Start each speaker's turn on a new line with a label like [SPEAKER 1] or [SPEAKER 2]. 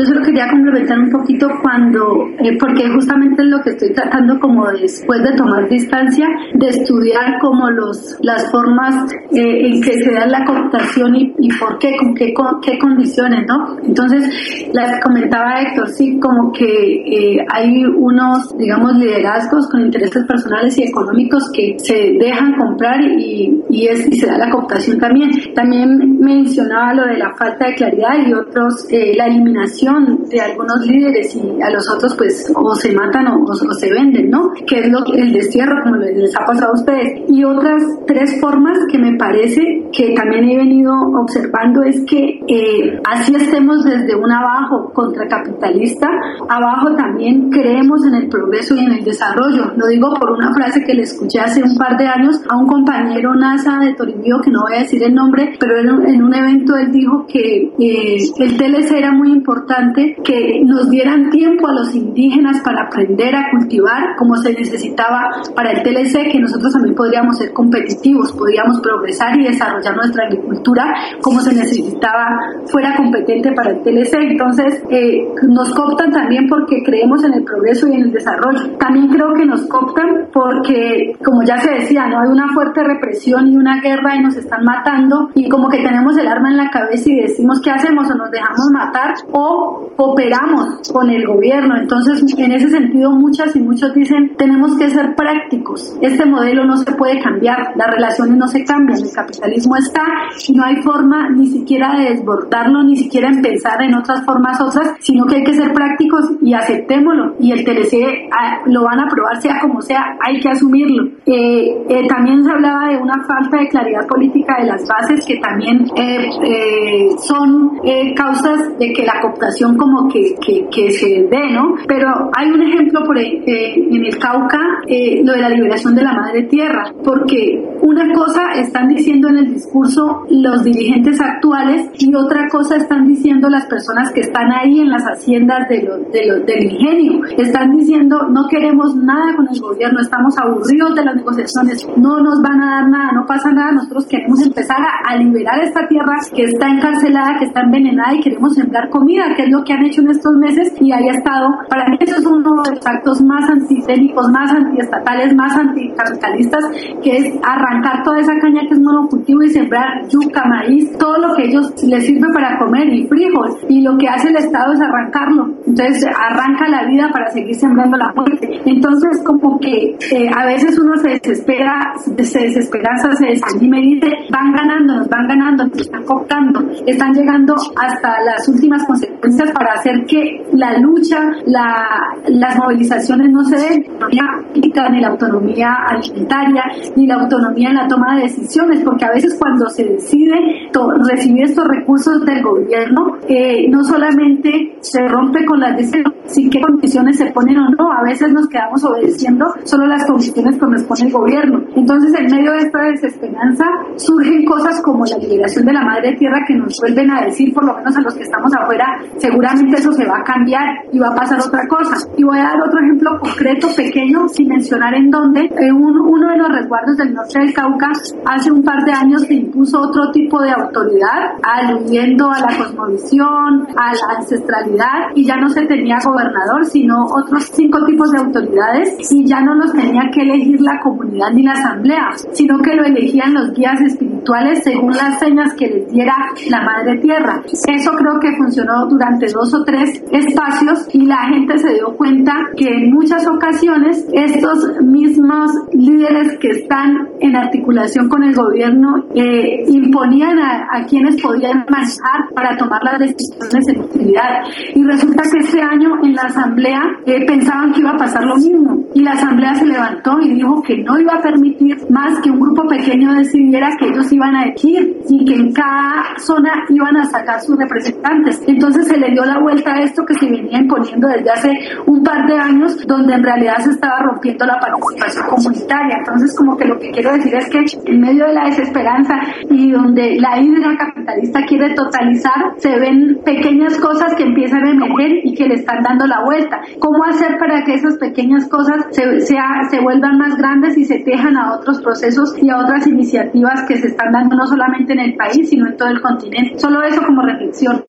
[SPEAKER 1] Yo solo quería complementar un poquito cuando, eh, porque justamente es lo que estoy tratando como después de tomar distancia, de estudiar como los, las formas eh, en que se da la cooptación y, por qué, con qué, con qué condiciones, ¿no? Entonces, las comentaba Héctor, sí, como que eh, hay unos, digamos, liderazgos con intereses personales y económicos que se dejan comprar y, y, es, y se da la cooptación también. También mencionaba lo de la falta de claridad y otros, eh, la eliminación de algunos líderes y a los otros pues o se matan o, o, se venden, ¿no? Que es lo el destierro, como les ha pasado a ustedes. Y otras tres formas que me parece que también he venido observando es que eh, así estemos desde un abajo contracapitalista, abajo también creemos en el progreso y en el desarrollo. Lo digo por una frase que le escuché hace un par de años a un compañero NASA de Toribio, que no voy a decir el nombre, pero en un evento él dijo que eh, el TLC era muy importante, que nos dieran tiempo a los indígenas para aprender a cultivar como se necesitaba para el TLC, que nosotros también podríamos ser competitivos, podríamos progresar y desarrollar nuestra agricultura como se necesitaba fuera competente para el TLC. Entonces, eh, nos cooptan también porque creemos en el progreso y en el desarrollo. También creo que nos cooptan porque, como ya se decía, no hay una fuerte represión y una guerra y nos están matando y como que tenemos el arma en la cabeza y decimos qué hacemos o nos dejamos matar o cooperamos con el gobierno. Entonces, en ese sentido, muchas y muchos dicen, tenemos que ser prácticos. Este modelo no se puede cambiar, las relaciones no se cambian, el capitalismo está y no hay forma ni siquiera de desbordarlo, ni siquiera empezar en otras formas otras, sino que hay que ser prácticos y aceptémoslo. Y el TLC ah, lo van a aprobar sea como sea, hay que asumirlo. Eh, eh, también se hablaba de una falta de claridad política de las bases que también eh, son causas de que la cooptación como que, que, que, se dé, ¿no? Pero hay un ejemplo por, en el Cauca, lo de la liberación de la madre tierra, porque una cosa están diciendo en el discurso los dirigentes actuales y otra cosa están diciendo las personas que están ahí en las haciendas de de del ingenio. Están diciendo no queremos nada con el gobierno, estamos aburridos de las negociaciones, no nos van a dar nada, no pasa nada, nosotros queremos empezar a, liberar esta tierra que está encarcelada, que está envenenada y queremos sembrar comida, es lo que han hecho en estos meses y haya estado. Para mí eso es uno de los actos más antitécnicos, más antiestatales, más anticapitalistas, que es arrancar toda esa caña que es monocultivo y sembrar yuca, maíz, todo lo que ellos les sirve para comer y frijol. Y lo que hace el Estado es arrancarlo. Entonces arranca la vida para seguir sembrando la muerte. Entonces como que eh, a veces uno se desespera, se desesperanza, se desanima y dice, van ganando, nos van ganando, nos están cooptando, están llegando hasta las últimas consecuencias para hacer que la lucha, la, las movilizaciones no se den, ni la autonomía alimentaria, ni la autonomía en la toma de decisiones, porque a veces cuando se decide recibir estos recursos del gobierno, eh, no solamente se rompe con las decisiones, sin qué condiciones se ponen o no, a veces nos quedamos obedeciendo solo las condiciones que nos pone el gobierno. Entonces, en medio de esta desesperanza, surgen cosas como la liberación de la madre tierra que nos vuelven a decir, por lo menos a los que estamos afuera, seguramente eso se va a cambiar y va a pasar otra cosa. Y voy a dar otro ejemplo concreto, pequeño, sin mencionar en dónde. En uno de los resguardos del norte del Cauca, hace un par de años se impuso otro tipo de autoridad, aludiendo a la cosmovisión, a la ancestralidad, y ya no se tenía gobernador, sino otros cinco tipos de autoridades, y ya no los tenía que elegir la comunidad ni la asamblea, sino que lo elegían los guías espirituales según las señas que les diera la madre tierra. Eso creo que funcionó durante dos o tres espacios y la gente se dio cuenta que en muchas ocasiones estos mismos líderes que están en articulación con el gobierno eh, imponían a, quienes podían manejar para tomar las decisiones en utilidad. Y resulta que este año en la asamblea eh, pensaban que iba a pasar lo mismo y la asamblea se levantó y dijo que no iba a permitir más que un grupo pequeño decidiera que ellos iban a elegir y que en cada zona iban a sacar sus representantes. Entonces se le dio la vuelta a esto que se venía imponiendo desde hace un par de años, donde en realidad se estaba rompiendo la participación comunitaria. Entonces, como que lo que quiero decir es que en medio de la desesperanza y donde la hidra capitalista quiere totalizar, se ven pequeñas cosas que empiezan a emerger y que le están dando la vuelta. ¿Cómo hacer para que esas pequeñas cosas se, sea, se vuelvan más grandes y se tejan a otros procesos y a otras iniciativas que se están dando no solamente en el país, sino en todo el continente? Solo eso como reflexión.